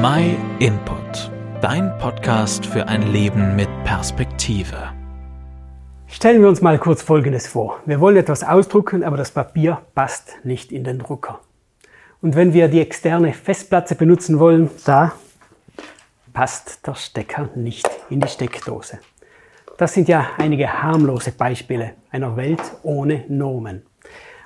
My Input, dein Podcast für ein Leben mit Perspektive. Stellen wir uns mal kurz Folgendes vor. Wir wollen etwas ausdrucken, aber das Papier passt nicht in den Drucker. Und wenn wir die externe Festplatte benutzen wollen, da passt der Stecker nicht in die Steckdose. Das sind ja einige harmlose Beispiele einer Welt ohne Normen.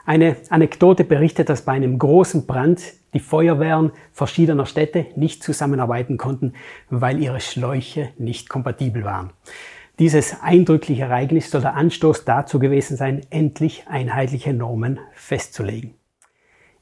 Eine Anekdote berichtet, dass bei einem großen Brand die Feuerwehren verschiedener Städte nicht zusammenarbeiten konnten, weil ihre Schläuche nicht kompatibel waren. Dieses eindrückliche Ereignis soll der Anstoß dazu gewesen sein, endlich einheitliche Normen festzulegen.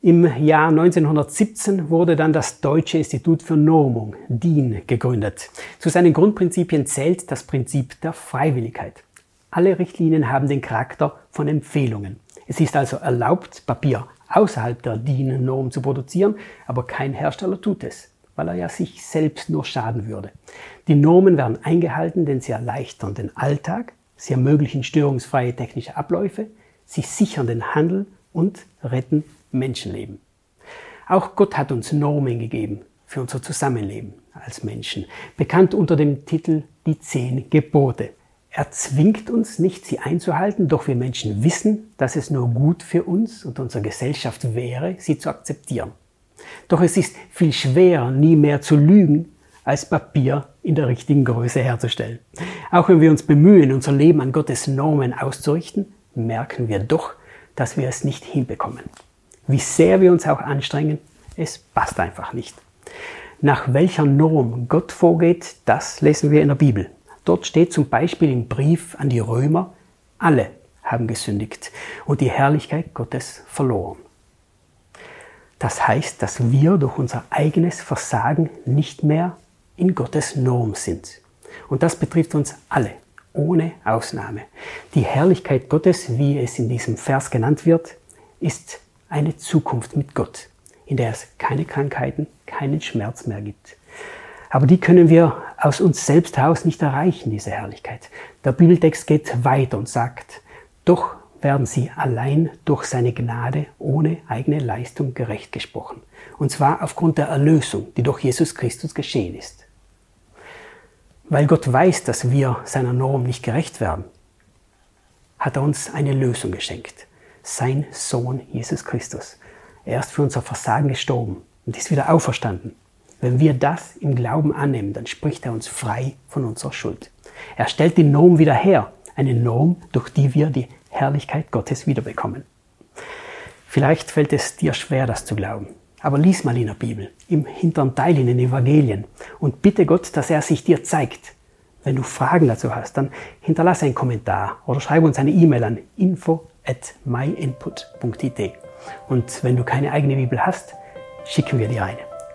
Im Jahr 1917 wurde dann das Deutsche Institut für Normung, DIN, gegründet. Zu seinen Grundprinzipien zählt das Prinzip der Freiwilligkeit. Alle Richtlinien haben den Charakter von Empfehlungen. Es ist also erlaubt, Papier außerhalb der DIN-Norm zu produzieren, aber kein Hersteller tut es, weil er ja sich selbst nur schaden würde. Die Normen werden eingehalten, denn sie erleichtern den Alltag, sie ermöglichen störungsfreie technische Abläufe, sie sichern den Handel und retten Menschenleben. Auch Gott hat uns Normen gegeben für unser Zusammenleben als Menschen, bekannt unter dem Titel Die zehn Gebote. Er zwingt uns nicht, sie einzuhalten, doch wir Menschen wissen, dass es nur gut für uns und unsere Gesellschaft wäre, sie zu akzeptieren. Doch es ist viel schwerer, nie mehr zu lügen, als Papier in der richtigen Größe herzustellen. Auch wenn wir uns bemühen, unser Leben an Gottes Normen auszurichten, merken wir doch, dass wir es nicht hinbekommen. Wie sehr wir uns auch anstrengen, es passt einfach nicht. Nach welcher Norm Gott vorgeht, das lesen wir in der Bibel. Dort steht zum Beispiel im Brief an die Römer, alle haben gesündigt und die Herrlichkeit Gottes verloren. Das heißt, dass wir durch unser eigenes Versagen nicht mehr in Gottes Norm sind. Und das betrifft uns alle, ohne Ausnahme. Die Herrlichkeit Gottes, wie es in diesem Vers genannt wird, ist eine Zukunft mit Gott, in der es keine Krankheiten, keinen Schmerz mehr gibt. Aber die können wir aus uns selbst heraus nicht erreichen, diese Herrlichkeit. Der Bibeltext geht weiter und sagt, doch werden sie allein durch seine Gnade ohne eigene Leistung gerecht gesprochen. Und zwar aufgrund der Erlösung, die durch Jesus Christus geschehen ist. Weil Gott weiß, dass wir seiner Norm nicht gerecht werden, hat er uns eine Lösung geschenkt sein Sohn Jesus Christus. Er ist für unser Versagen gestorben und ist wieder auferstanden. Wenn wir das im Glauben annehmen, dann spricht er uns frei von unserer Schuld. Er stellt die Norm wieder her, eine Norm, durch die wir die Herrlichkeit Gottes wiederbekommen. Vielleicht fällt es dir schwer, das zu glauben. Aber lies mal in der Bibel, im hinteren Teil in den Evangelien und bitte Gott, dass er sich dir zeigt. Wenn du Fragen dazu hast, dann hinterlasse einen Kommentar oder schreibe uns eine E-Mail an info at myinput.it. Und wenn du keine eigene Bibel hast, schicken wir dir eine.